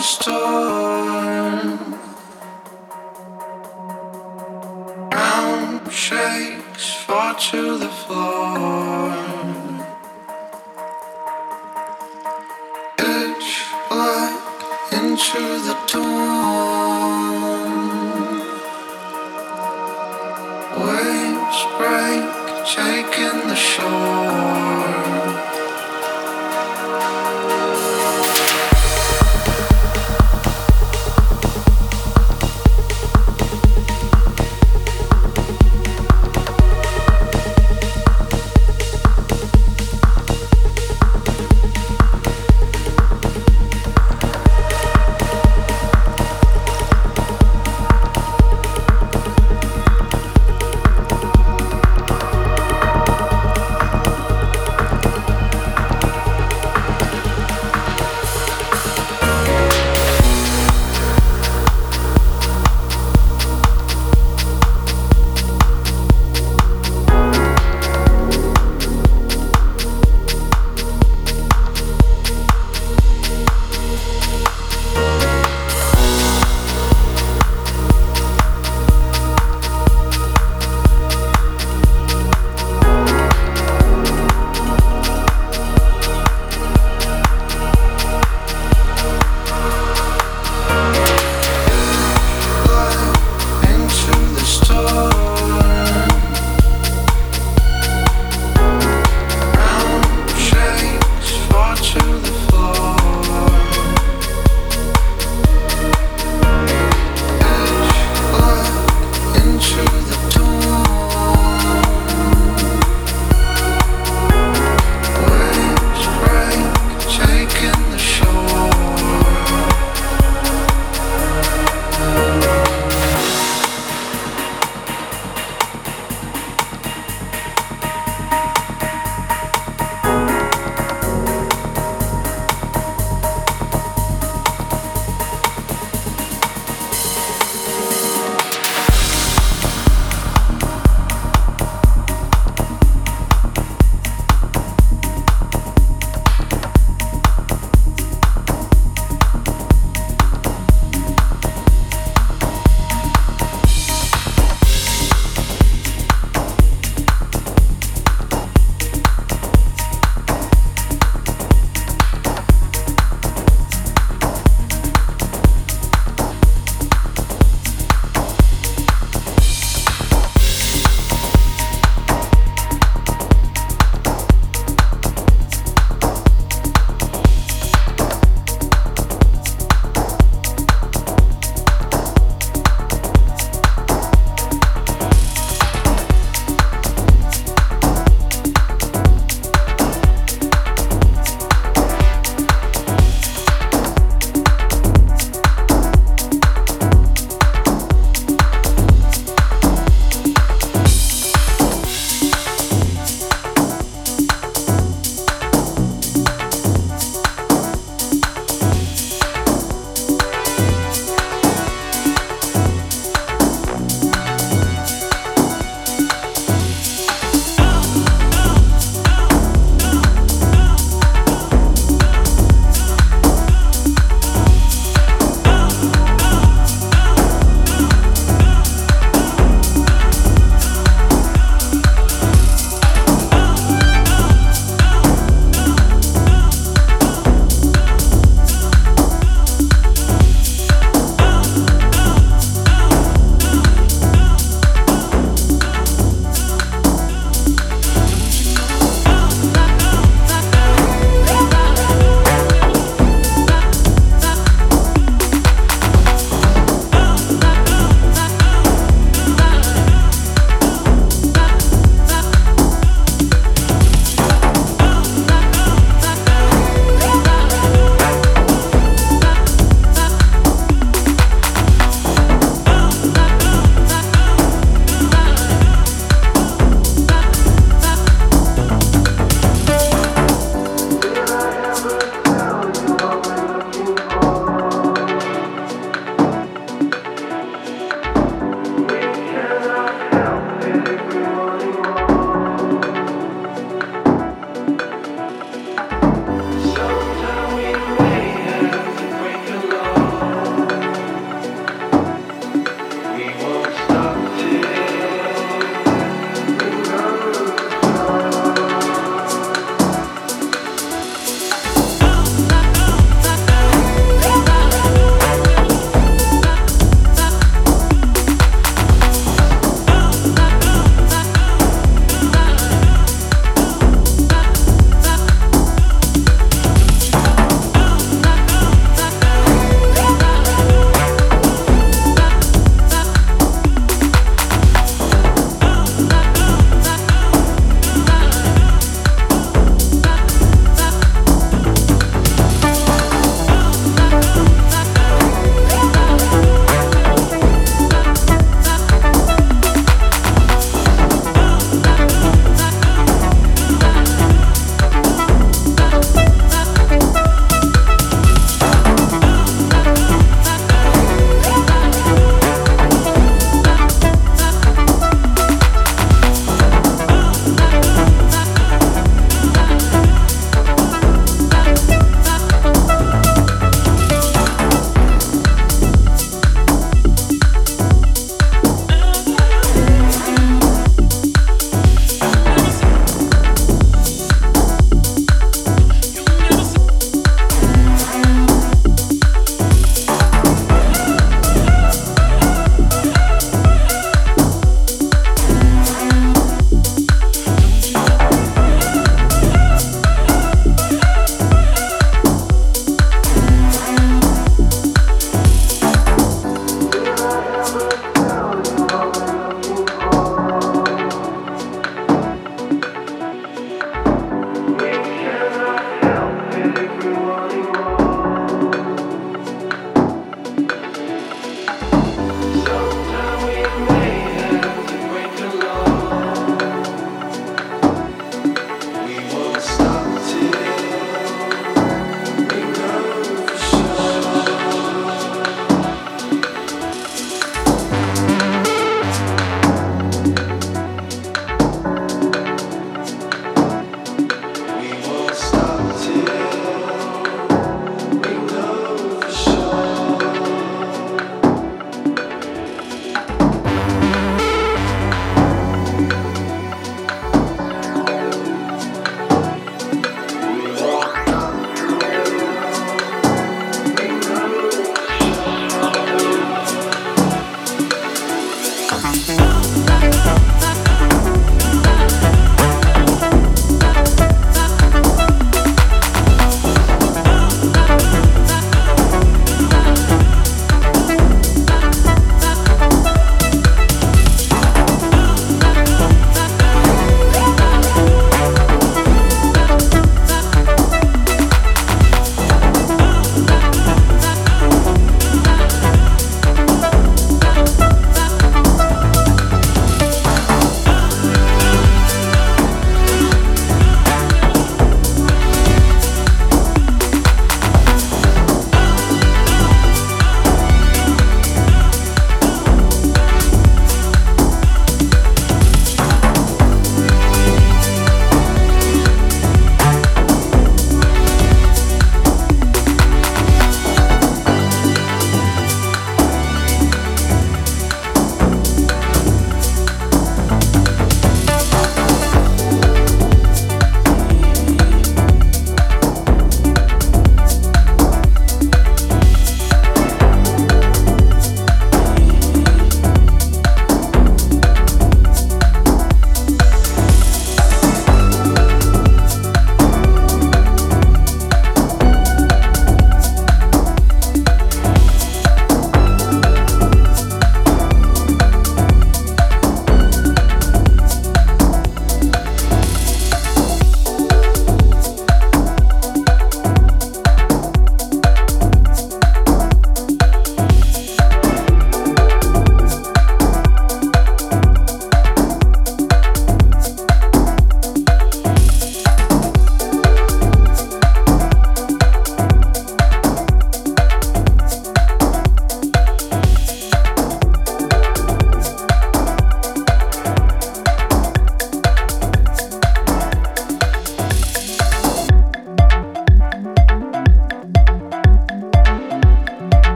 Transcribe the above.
Stop.